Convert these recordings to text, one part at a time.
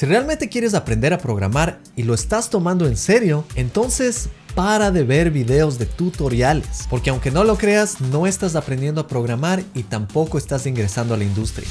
Si realmente quieres aprender a programar y lo estás tomando en serio, entonces para de ver videos de tutoriales, porque aunque no lo creas, no estás aprendiendo a programar y tampoco estás ingresando a la industria.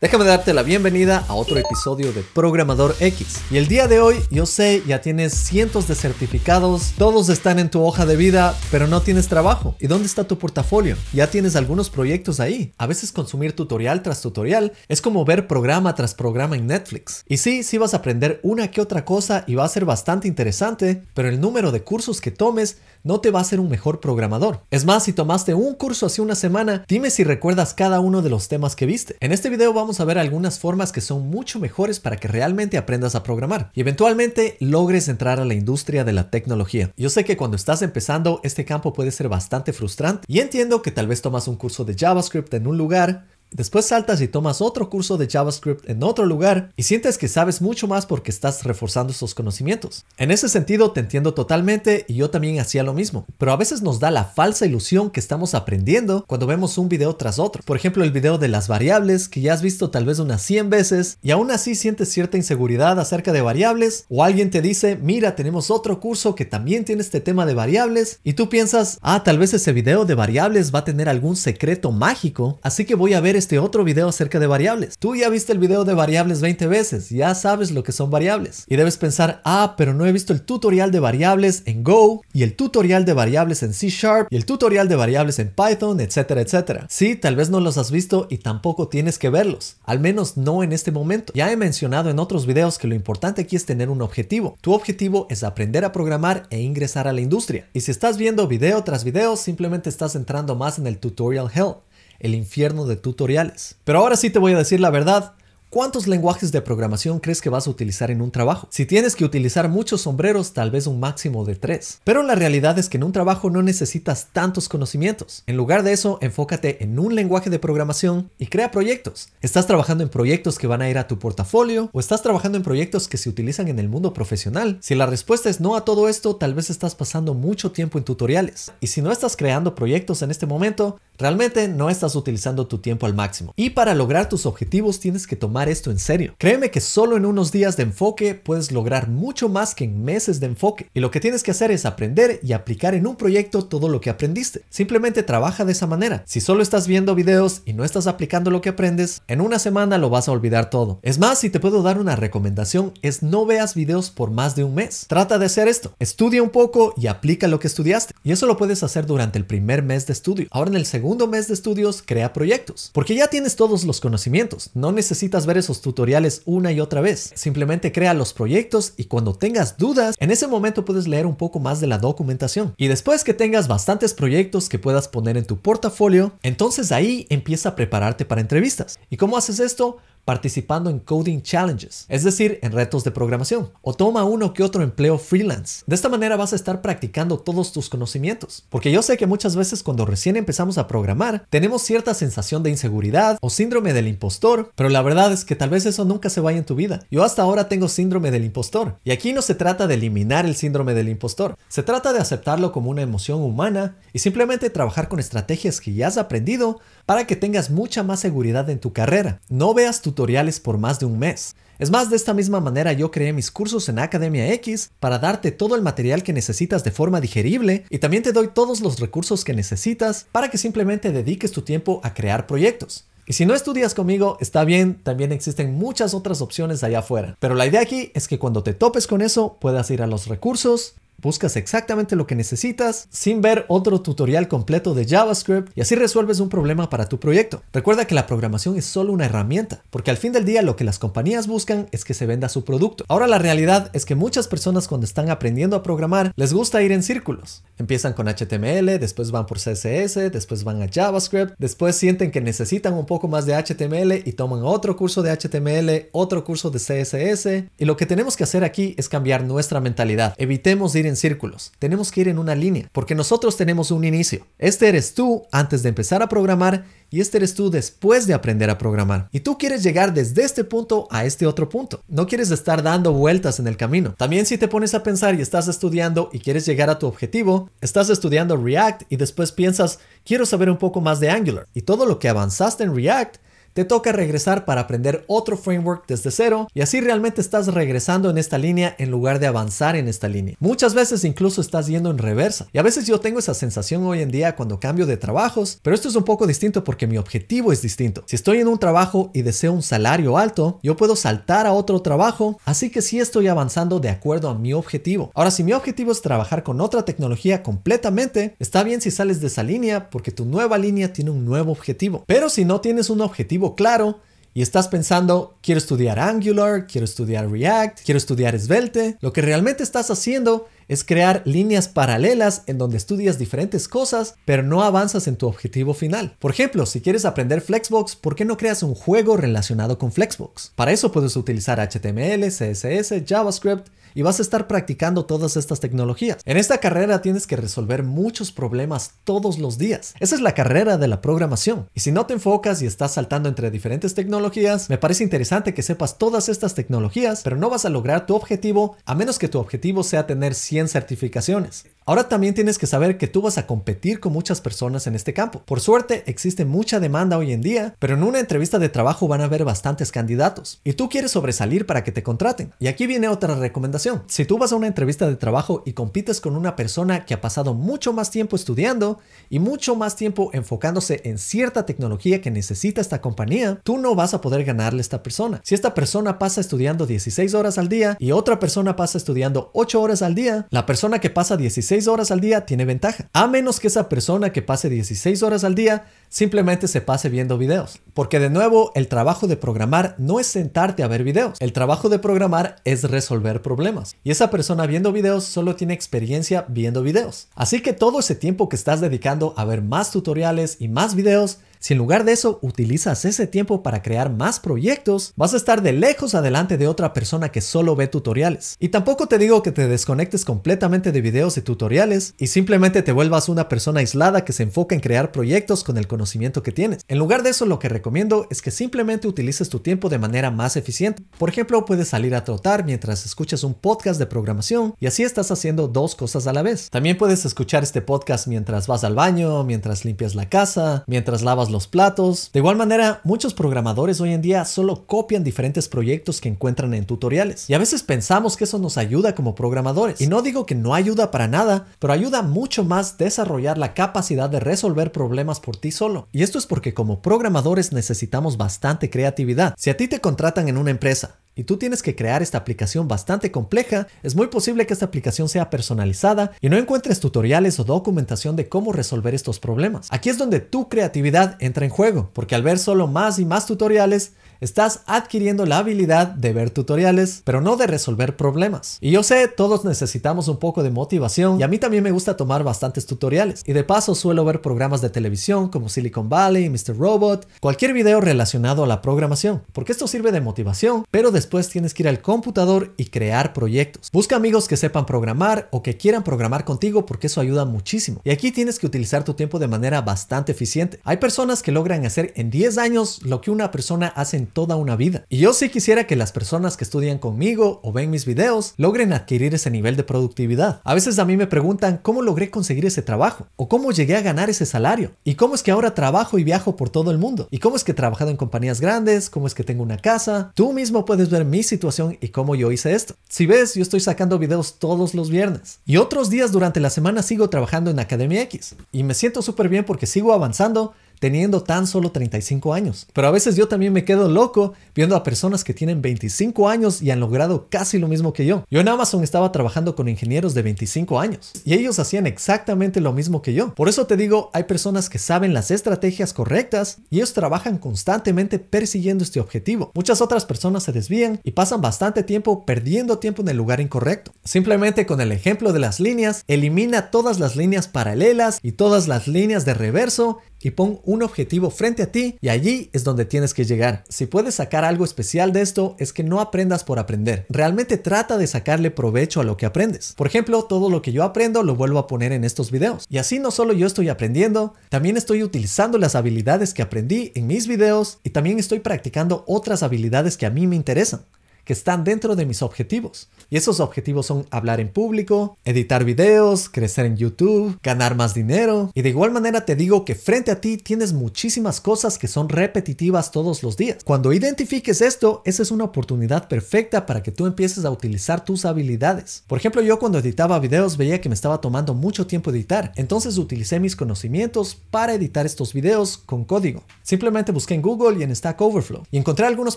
Déjame darte la bienvenida a otro episodio de Programador X. Y el día de hoy, yo sé, ya tienes cientos de certificados, todos están en tu hoja de vida, pero no tienes trabajo. ¿Y dónde está tu portafolio? Ya tienes algunos proyectos ahí. A veces consumir tutorial tras tutorial es como ver programa tras programa en Netflix. Y sí, sí vas a aprender una que otra cosa y va a ser bastante interesante, pero el número de cursos que tomes no te va a hacer un mejor programador. Es más, si tomaste un curso hace una semana, dime si recuerdas cada uno de los temas que viste. En este video vamos a ver algunas formas que son mucho mejores para que realmente aprendas a programar y eventualmente logres entrar a la industria de la tecnología. Yo sé que cuando estás empezando este campo puede ser bastante frustrante y entiendo que tal vez tomas un curso de JavaScript en un lugar Después saltas y tomas otro curso de JavaScript en otro lugar y sientes que sabes mucho más porque estás reforzando esos conocimientos. En ese sentido te entiendo totalmente y yo también hacía lo mismo, pero a veces nos da la falsa ilusión que estamos aprendiendo cuando vemos un video tras otro. Por ejemplo, el video de las variables que ya has visto tal vez unas 100 veces y aún así sientes cierta inseguridad acerca de variables o alguien te dice, mira, tenemos otro curso que también tiene este tema de variables y tú piensas, ah, tal vez ese video de variables va a tener algún secreto mágico, así que voy a ver este otro video acerca de variables. Tú ya viste el video de variables 20 veces, ya sabes lo que son variables. Y debes pensar, ah, pero no he visto el tutorial de variables en Go, y el tutorial de variables en C Sharp, y el tutorial de variables en Python, etcétera, etcétera. Sí, tal vez no los has visto y tampoco tienes que verlos, al menos no en este momento. Ya he mencionado en otros videos que lo importante aquí es tener un objetivo. Tu objetivo es aprender a programar e ingresar a la industria. Y si estás viendo video tras video, simplemente estás entrando más en el tutorial hell el infierno de tutoriales. Pero ahora sí te voy a decir la verdad, ¿Cuántos lenguajes de programación crees que vas a utilizar en un trabajo? Si tienes que utilizar muchos sombreros, tal vez un máximo de tres. Pero la realidad es que en un trabajo no necesitas tantos conocimientos. En lugar de eso, enfócate en un lenguaje de programación y crea proyectos. ¿Estás trabajando en proyectos que van a ir a tu portafolio o estás trabajando en proyectos que se utilizan en el mundo profesional? Si la respuesta es no a todo esto, tal vez estás pasando mucho tiempo en tutoriales. Y si no estás creando proyectos en este momento, realmente no estás utilizando tu tiempo al máximo. Y para lograr tus objetivos tienes que tomar esto en serio. Créeme que solo en unos días de enfoque puedes lograr mucho más que en meses de enfoque. Y lo que tienes que hacer es aprender y aplicar en un proyecto todo lo que aprendiste. Simplemente trabaja de esa manera. Si solo estás viendo videos y no estás aplicando lo que aprendes, en una semana lo vas a olvidar todo. Es más, si te puedo dar una recomendación, es no veas videos por más de un mes. Trata de hacer esto. Estudia un poco y aplica lo que estudiaste. Y eso lo puedes hacer durante el primer mes de estudio. Ahora en el segundo mes de estudios, crea proyectos. Porque ya tienes todos los conocimientos. No necesitas ver esos tutoriales una y otra vez. Simplemente crea los proyectos y cuando tengas dudas, en ese momento puedes leer un poco más de la documentación. Y después que tengas bastantes proyectos que puedas poner en tu portafolio, entonces ahí empieza a prepararte para entrevistas. ¿Y cómo haces esto? Participando en coding challenges, es decir, en retos de programación, o toma uno que otro empleo freelance. De esta manera vas a estar practicando todos tus conocimientos, porque yo sé que muchas veces cuando recién empezamos a programar, tenemos cierta sensación de inseguridad o síndrome del impostor, pero la verdad es que tal vez eso nunca se vaya en tu vida. Yo hasta ahora tengo síndrome del impostor, y aquí no se trata de eliminar el síndrome del impostor, se trata de aceptarlo como una emoción humana y simplemente trabajar con estrategias que ya has aprendido para que tengas mucha más seguridad en tu carrera. No veas tutoriales por más de un mes. Es más, de esta misma manera yo creé mis cursos en Academia X para darte todo el material que necesitas de forma digerible y también te doy todos los recursos que necesitas para que simplemente dediques tu tiempo a crear proyectos. Y si no estudias conmigo, está bien, también existen muchas otras opciones allá afuera. Pero la idea aquí es que cuando te topes con eso, puedas ir a los recursos, Buscas exactamente lo que necesitas sin ver otro tutorial completo de JavaScript y así resuelves un problema para tu proyecto. Recuerda que la programación es solo una herramienta, porque al fin del día lo que las compañías buscan es que se venda su producto. Ahora la realidad es que muchas personas cuando están aprendiendo a programar les gusta ir en círculos. Empiezan con HTML, después van por CSS, después van a JavaScript, después sienten que necesitan un poco más de HTML y toman otro curso de HTML, otro curso de CSS. Y lo que tenemos que hacer aquí es cambiar nuestra mentalidad. Evitemos ir círculos, tenemos que ir en una línea, porque nosotros tenemos un inicio. Este eres tú antes de empezar a programar y este eres tú después de aprender a programar. Y tú quieres llegar desde este punto a este otro punto. No quieres estar dando vueltas en el camino. También si te pones a pensar y estás estudiando y quieres llegar a tu objetivo, estás estudiando React y después piensas, quiero saber un poco más de Angular. Y todo lo que avanzaste en React te toca regresar para aprender otro framework desde cero y así realmente estás regresando en esta línea en lugar de avanzar en esta línea. Muchas veces incluso estás yendo en reversa y a veces yo tengo esa sensación hoy en día cuando cambio de trabajos, pero esto es un poco distinto porque mi objetivo es distinto. Si estoy en un trabajo y deseo un salario alto, yo puedo saltar a otro trabajo, así que sí estoy avanzando de acuerdo a mi objetivo. Ahora, si mi objetivo es trabajar con otra tecnología completamente, está bien si sales de esa línea porque tu nueva línea tiene un nuevo objetivo. Pero si no tienes un objetivo claro, y estás pensando, quiero estudiar Angular, quiero estudiar React, quiero estudiar Svelte, lo que realmente estás haciendo es crear líneas paralelas en donde estudias diferentes cosas, pero no avanzas en tu objetivo final. Por ejemplo, si quieres aprender Flexbox, ¿por qué no creas un juego relacionado con Flexbox? Para eso puedes utilizar HTML, CSS, JavaScript y vas a estar practicando todas estas tecnologías. En esta carrera tienes que resolver muchos problemas todos los días. Esa es la carrera de la programación. Y si no te enfocas y estás saltando entre diferentes tecnologías, me parece interesante que sepas todas estas tecnologías, pero no vas a lograr tu objetivo a menos que tu objetivo sea tener 100 certificaciones. Ahora también tienes que saber que tú vas a competir con muchas personas en este campo. Por suerte, existe mucha demanda hoy en día, pero en una entrevista de trabajo van a haber bastantes candidatos y tú quieres sobresalir para que te contraten. Y aquí viene otra recomendación. Si tú vas a una entrevista de trabajo y compites con una persona que ha pasado mucho más tiempo estudiando y mucho más tiempo enfocándose en cierta tecnología que necesita esta compañía, tú no vas a poder ganarle a esta persona. Si esta persona pasa estudiando 16 horas al día y otra persona pasa estudiando 8 horas al día, la persona que pasa 16 horas al día tiene ventaja. A menos que esa persona que pase 16 horas al día simplemente se pase viendo videos. Porque de nuevo, el trabajo de programar no es sentarte a ver videos. El trabajo de programar es resolver problemas. Y esa persona viendo videos solo tiene experiencia viendo videos. Así que todo ese tiempo que estás dedicando a ver más tutoriales y más videos, si en lugar de eso utilizas ese tiempo para crear más proyectos, vas a estar de lejos adelante de otra persona que solo ve tutoriales. Y tampoco te digo que te desconectes completamente de videos y tutoriales y simplemente te vuelvas una persona aislada que se enfoca en crear proyectos con el conocimiento que tienes. En lugar de eso, lo que recomiendo es que simplemente utilices tu tiempo de manera más eficiente. Por ejemplo, puedes salir a trotar mientras escuchas un podcast de programación y así estás haciendo dos cosas a la vez. También puedes escuchar este podcast mientras vas al baño, mientras limpias la casa, mientras lavas los platos. De igual manera, muchos programadores hoy en día solo copian diferentes proyectos que encuentran en tutoriales. Y a veces pensamos que eso nos ayuda como programadores. Y no digo que no ayuda para nada, pero ayuda mucho más desarrollar la capacidad de resolver problemas por ti solo. Y esto es porque como programadores necesitamos bastante creatividad. Si a ti te contratan en una empresa y tú tienes que crear esta aplicación bastante compleja, es muy posible que esta aplicación sea personalizada y no encuentres tutoriales o documentación de cómo resolver estos problemas. Aquí es donde tu creatividad entra en juego, porque al ver solo más y más tutoriales, estás adquiriendo la habilidad de ver tutoriales, pero no de resolver problemas. Y yo sé, todos necesitamos un poco de motivación y a mí también me gusta tomar bastantes tutoriales. Y de paso suelo ver programas de televisión como Silicon Valley, Mr. Robot, cualquier video relacionado a la programación, porque esto sirve de motivación, pero después tienes que ir al computador y crear proyectos. Busca amigos que sepan programar o que quieran programar contigo porque eso ayuda muchísimo. Y aquí tienes que utilizar tu tiempo de manera bastante eficiente. Hay personas que logran hacer en 10 años lo que una persona hace en toda una vida. Y yo sí quisiera que las personas que estudian conmigo o ven mis videos logren adquirir ese nivel de productividad. A veces a mí me preguntan cómo logré conseguir ese trabajo o cómo llegué a ganar ese salario y cómo es que ahora trabajo y viajo por todo el mundo y cómo es que he trabajado en compañías grandes, cómo es que tengo una casa. Tú mismo puedes ver mi situación y cómo yo hice esto. Si ves, yo estoy sacando videos todos los viernes y otros días durante la semana sigo trabajando en Academia X y me siento súper bien porque sigo avanzando teniendo tan solo 35 años. Pero a veces yo también me quedo loco viendo a personas que tienen 25 años y han logrado casi lo mismo que yo. Yo en Amazon estaba trabajando con ingenieros de 25 años y ellos hacían exactamente lo mismo que yo. Por eso te digo, hay personas que saben las estrategias correctas y ellos trabajan constantemente persiguiendo este objetivo. Muchas otras personas se desvían y pasan bastante tiempo perdiendo tiempo en el lugar incorrecto. Simplemente con el ejemplo de las líneas, elimina todas las líneas paralelas y todas las líneas de reverso y pon un objetivo frente a ti y allí es donde tienes que llegar. Si puedes sacar algo especial de esto es que no aprendas por aprender. Realmente trata de sacarle provecho a lo que aprendes. Por ejemplo, todo lo que yo aprendo lo vuelvo a poner en estos videos. Y así no solo yo estoy aprendiendo, también estoy utilizando las habilidades que aprendí en mis videos y también estoy practicando otras habilidades que a mí me interesan que están dentro de mis objetivos. Y esos objetivos son hablar en público, editar videos, crecer en YouTube, ganar más dinero. Y de igual manera te digo que frente a ti tienes muchísimas cosas que son repetitivas todos los días. Cuando identifiques esto, esa es una oportunidad perfecta para que tú empieces a utilizar tus habilidades. Por ejemplo, yo cuando editaba videos veía que me estaba tomando mucho tiempo editar, entonces utilicé mis conocimientos para editar estos videos con código. Simplemente busqué en Google y en Stack Overflow y encontré algunos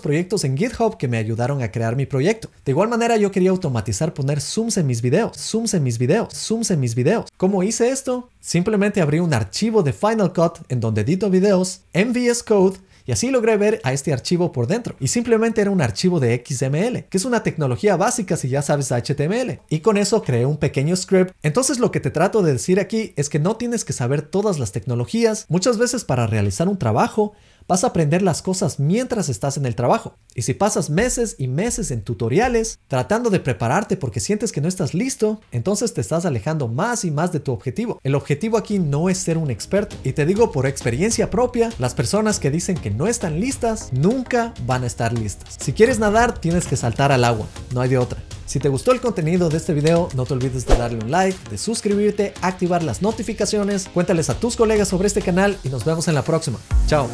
proyectos en GitHub que me ayudaron a mi proyecto. De igual manera yo quería automatizar poner zooms en mis videos, zooms en mis videos, zooms en mis videos. ¿Cómo hice esto? Simplemente abrí un archivo de Final Cut en donde edito videos, en VS Code y así logré ver a este archivo por dentro. Y simplemente era un archivo de XML, que es una tecnología básica si ya sabes HTML. Y con eso creé un pequeño script. Entonces lo que te trato de decir aquí es que no tienes que saber todas las tecnologías. Muchas veces para realizar un trabajo Vas a aprender las cosas mientras estás en el trabajo. Y si pasas meses y meses en tutoriales tratando de prepararte porque sientes que no estás listo, entonces te estás alejando más y más de tu objetivo. El objetivo aquí no es ser un experto. Y te digo por experiencia propia, las personas que dicen que no están listas nunca van a estar listas. Si quieres nadar, tienes que saltar al agua. No hay de otra. Si te gustó el contenido de este video, no te olvides de darle un like, de suscribirte, activar las notificaciones, cuéntales a tus colegas sobre este canal y nos vemos en la próxima. Chao.